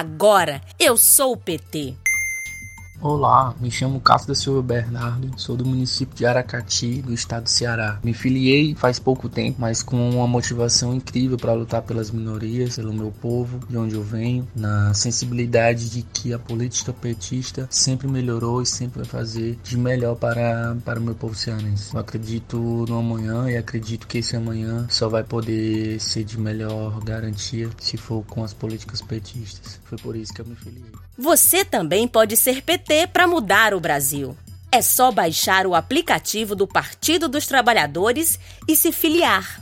Agora eu sou o PT. Olá, me chamo Cássio da Silva Bernardo, sou do município de Aracati, do estado do Ceará. Me filiei faz pouco tempo, mas com uma motivação incrível para lutar pelas minorias, pelo meu povo, de onde eu venho, na sensibilidade de que a política petista sempre melhorou e sempre vai fazer de melhor para, para o meu povo cearense. Eu acredito no amanhã e acredito que esse amanhã só vai poder ser de melhor garantia se for com as políticas petistas. Foi por isso que eu me filiei. Você também pode ser Para mudar o Brasil. É só baixar o aplicativo do Partido dos Trabalhadores e se filiar.